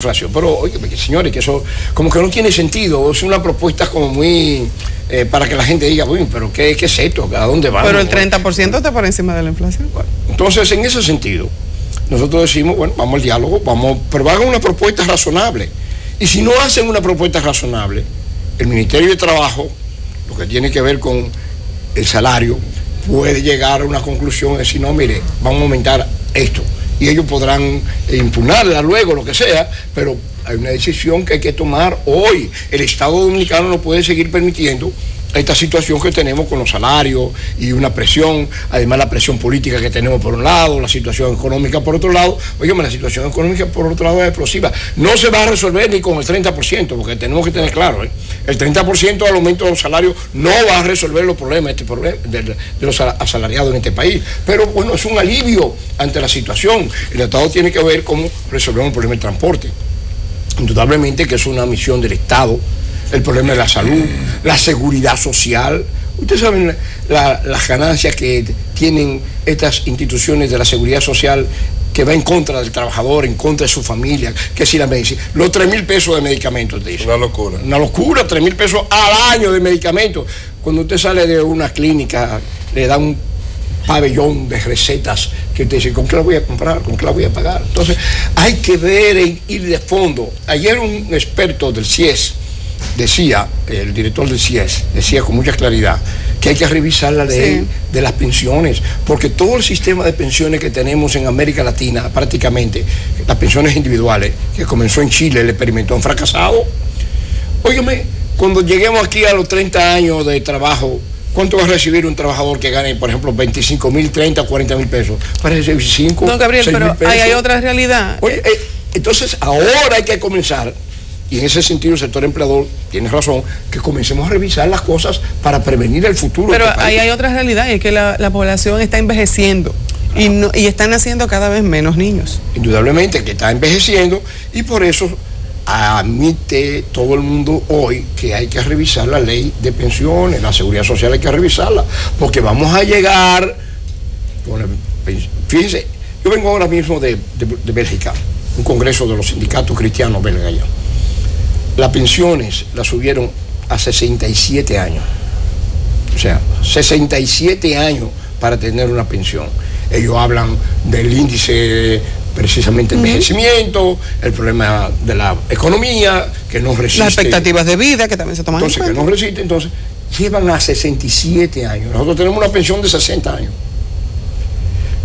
inflación. Pero, oye, señores, que eso como que no tiene sentido, es una propuesta como muy... Eh, para que la gente diga, uy, pero ¿qué, qué es esto? ¿A dónde vamos? Pero el 30% está por encima de la inflación. Bueno, entonces, en ese sentido, nosotros decimos, bueno, vamos al diálogo, vamos, pero hagan una propuesta razonable. Y si no hacen una propuesta razonable, el Ministerio de Trabajo, lo que tiene que ver con el salario, puede llegar a una conclusión de decir, no, mire, vamos a aumentar esto y ellos podrán impugnarla luego, lo que sea, pero hay una decisión que hay que tomar hoy. El Estado Dominicano no puede seguir permitiendo esta situación que tenemos con los salarios y una presión, además la presión política que tenemos por un lado, la situación económica por otro lado. Oígame, la situación económica por otro lado es explosiva. No se va a resolver ni con el 30%, porque tenemos que tener claro, ¿eh? el 30% al aumento de los salarios no va a resolver los problemas este problema, de, los asalariados en este país. Pero bueno, es un alivio ante la situación. El Estado tiene que ver cómo resolver el problema del transporte. Indudablemente que es una misión del Estado el problema de la salud, la seguridad social. Ustedes saben las ganancias que tienen estas instituciones de la seguridad social que va en contra del trabajador, en contra de su familia, que si la medicina. Los 3 mil pesos de medicamentos, dice. Una locura. Una locura, 3 mil pesos al año de medicamentos. Cuando usted sale de una clínica, le dan un pabellón de recetas que usted dice, ¿con qué la voy a comprar? ¿Con qué la voy a pagar? Entonces, hay que ver e ir de fondo. Ayer un experto del CIES, decía, el director del CIES, decía con mucha claridad, que hay que revisar la ley de las pensiones, porque todo el sistema de pensiones que tenemos en América Latina, prácticamente, las pensiones individuales, que comenzó en Chile, el experimento han fracasado. Óigame, cuando lleguemos aquí a los 30 años de trabajo, ¿Cuánto va a recibir un trabajador que gane, por ejemplo, 25 mil, 30, 40 mil pesos? Para recibir 5, No, Gabriel, pero hay, otra realidad. Eh, entonces, ahora hay que comenzar y en ese sentido el sector empleador tiene razón, que comencemos a revisar las cosas para prevenir el futuro. Pero este ahí hay otra realidad, y es que la, población está envejeciendo. Y, no, y están naciendo cada vez menos niños. Indudablemente que está envejeciendo y por eso admite todo el mundo hoy que hay que revisar la ley de pensiones, la seguridad social hay que revisarla, porque vamos a llegar, fíjense, yo vengo ahora mismo de, de Bélgica, un congreso de los sindicatos cristianos belgas las pensiones las subieron a 67 años. O sea, 67 años para tener una pensión. Ellos hablan del índice precisamente de envejecimiento, el problema de la economía, que no resiste. Las expectativas de vida que también se toman Entonces, que no resiste, entonces, llevan a 67 años. Nosotros tenemos una pensión de 60 años.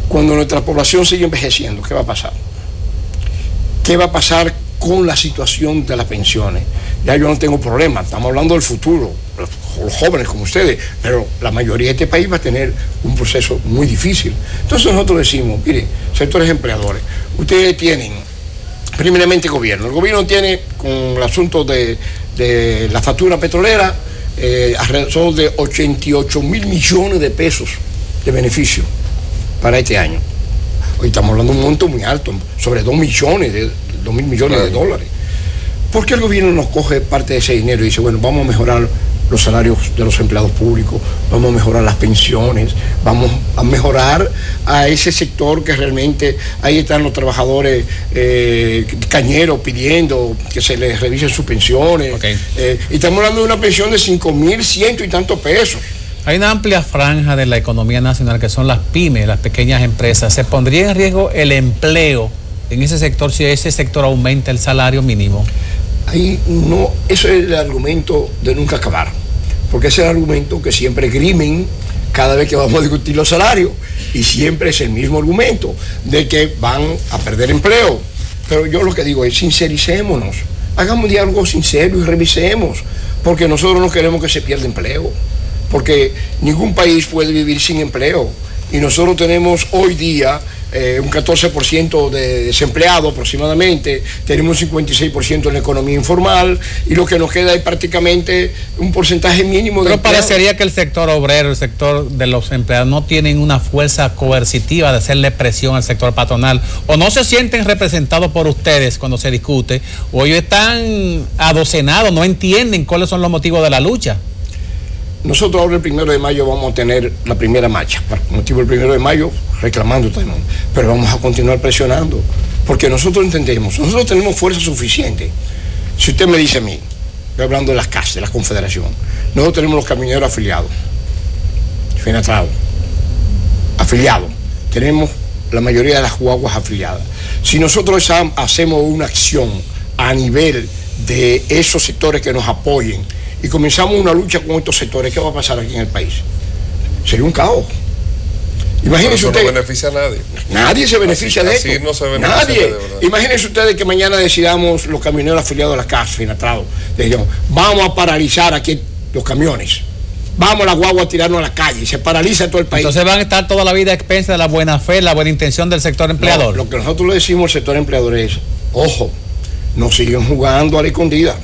Cuando nuestra población sigue envejeciendo, ¿qué va a pasar? ¿Qué va a pasar con la situación de las pensiones. Ya yo no tengo problema, estamos hablando del futuro, los jóvenes como ustedes, pero la mayoría de este país va a tener un proceso muy difícil. Entonces nosotros decimos, mire, sectores empleadores, ustedes tienen, primeramente gobierno, el gobierno tiene con el asunto de, la factura petrolera eh, alrededor de 88 mil millones de pesos de beneficio para este año. Hoy estamos hablando de un monto muy alto, sobre 2 millones de, 2 mil millones de dólares. ¿Por qué el gobierno nos coge parte de ese dinero y dice, bueno, vamos a mejorar los salarios de los empleados públicos, vamos a mejorar las pensiones, vamos a mejorar a ese sector que realmente ahí están los trabajadores eh, cañeros pidiendo que se les revisen sus pensiones. Eh, y estamos hablando de una pensión de 5 mil ciento y tantos pesos. Hay una amplia franja de la economía nacional que son las pymes, las pequeñas empresas. ¿Se pondría en riesgo el empleo en ese sector si ese sector aumenta el salario mínimo? Ahí no, eso es el argumento de nunca acabar, porque es el argumento que siempre grimen cada vez que vamos a discutir los salarios. Y siempre es el mismo argumento de que van a perder empleo. Pero yo lo que digo es sincericémonos, hagamos un diálogo sincero y revisemos, porque nosotros no queremos que se pierda empleo, porque ningún país puede vivir sin empleo y nosotros tenemos hoy día eh, un 14% de desempleado aproximadamente, tenemos un 56% en la economía informal y lo que nos queda es prácticamente un porcentaje mínimo de... Pero parecería que el sector obrero, el sector de los empleados no tienen una fuerza coercitiva de hacerle presión al sector patronal o no se sienten representados por ustedes cuando se discute o ellos están adocenados, no entienden cuáles son los motivos de la lucha. Nosotros ahora el primero de mayo vamos a tener la primera marcha, por motivo del primero de mayo reclamando este Pero vamos a continuar presionando Porque nosotros entendemos, nosotros tenemos fuerza suficiente. Si usted me dice a mí, estoy hablando de las CAS, de la Confederación, nosotros tenemos los camioneros afiliados, financiados, afiliados. Tenemos la mayoría de las guaguas afiliadas. Si nosotros hacemos una acción a nivel de esos sectores que nos apoyen y comenzamos una lucha con estos sectores, ¿qué va a pasar aquí en el país? Sería un caos. Imagínense usted. no beneficia a nadie. Nadie se beneficia de esto. No se beneficia nadie. Imagínense ustedes que mañana decidamos los camioneros afiliados a la casa, finatrados, vamos a paralizar aquí los camiones. Vamos la guagua a tirarnos a la calle y se paraliza todo el país. Entonces van a estar toda la vida a expensas de la buena fe, la buena intención del sector empleador. lo que nosotros le decimos al sector empleador es, ojo, no siguen jugando a la escondida,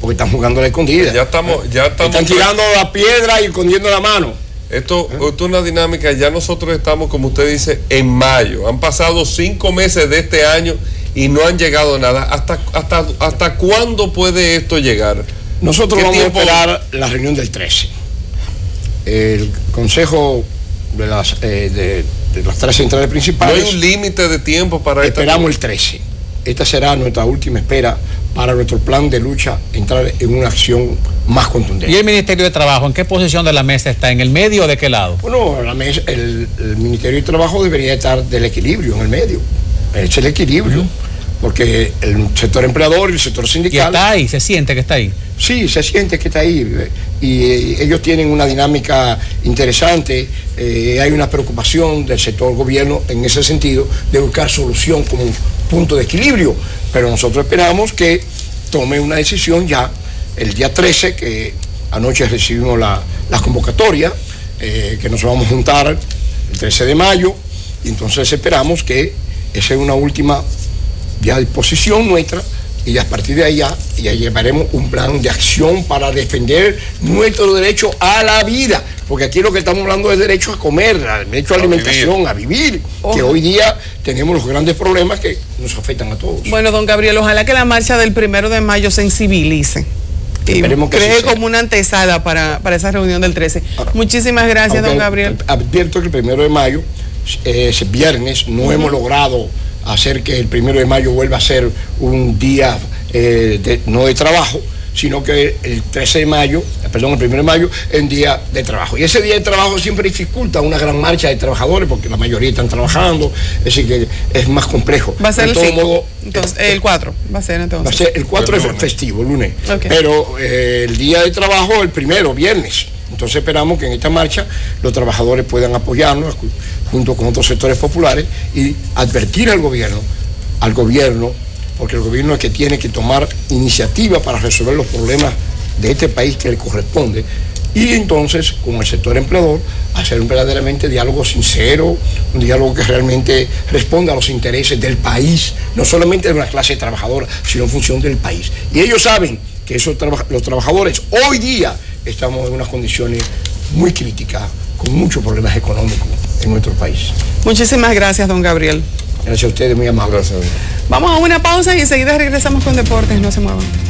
porque están jugando a la escondida. Ya estamos, ya estamos. Están tirando la piedra y escondiendo la mano. Esto, es una dinámica, ya nosotros estamos, como usted dice, en mayo. Han pasado cinco meses de este año y no han llegado nada. ¿Hasta, hasta, hasta cuándo puede esto llegar? Nosotros vamos a esperar la reunión del 13. El Consejo de las, eh, de, las tres centrales principales. ¿No hay un límite de tiempo para Esperamos el 13. Esta será nuestra última espera para nuestro plan de lucha, entrar en una acción más contundente. ¿Y el Ministerio de Trabajo en qué posición de la mesa está? ¿En el medio o de qué lado? Bueno, la mesa, el, Ministerio de Trabajo debería estar del equilibrio, en el medio. Es el equilibrio. Porque el sector empleador y el sector sindical. ¿Y está ahí? ¿Se siente que está ahí? Sí, se siente que está ahí. Y eh, ellos tienen una dinámica interesante. Eh, hay una preocupación del sector gobierno en ese sentido de buscar solución como punto de equilibrio. Pero nosotros esperamos que tome una decisión ya el día 13, que anoche recibimos la, convocatoria, eh, que nos vamos a juntar el 13 de mayo, y entonces esperamos que esa es una última ya disposición nuestra y a partir de allá ya llevaremos un plan de acción para defender nuestro derecho a la vida, porque aquí lo que estamos hablando es derecho a comer, derecho a, alimentación, a vivir, que hoy día tenemos los grandes problemas que nos afectan a todos. Bueno, don Gabriel, ojalá que la marcha del primero de mayo sensibilice. Y cree como una antesala para, esa reunión del 13. Muchísimas gracias, don Gabriel. Advierto que el primero de mayo, es viernes, no hemos logrado hacer que el primero de mayo vuelva a ser un día eh, no de trabajo, sino que el 13 de mayo, perdón, el 1 de mayo, es un día de trabajo. Y ese día de trabajo siempre dificulta una gran marcha de trabajadores porque la mayoría están trabajando, es decir, que es más complejo. Va a ser el entonces, el 4, va a ser entonces. Va a ser el 4 es festivo, lunes. Pero eh, el día de trabajo, el primero, viernes. Entonces esperamos que en esta marcha los trabajadores puedan apoyarnos junto con otros sectores populares y advertir al gobierno, al gobierno, porque el gobierno es que tiene que tomar iniciativa para resolver los problemas de este país que le corresponde. Y entonces, con el sector empleador, hacer un verdaderamente diálogo sincero, un diálogo que realmente responda a los intereses del país, no solamente de una clase trabajadora, sino en función del país. Y ellos saben que esos los trabajadores hoy día estamos en unas condiciones muy críticas, con muchos problemas económicos en nuestro país. Muchísimas gracias, don Gabriel. Gracias a ustedes, muy amables. Vamos a una pausa y enseguida regresamos con deportes, no se muevan.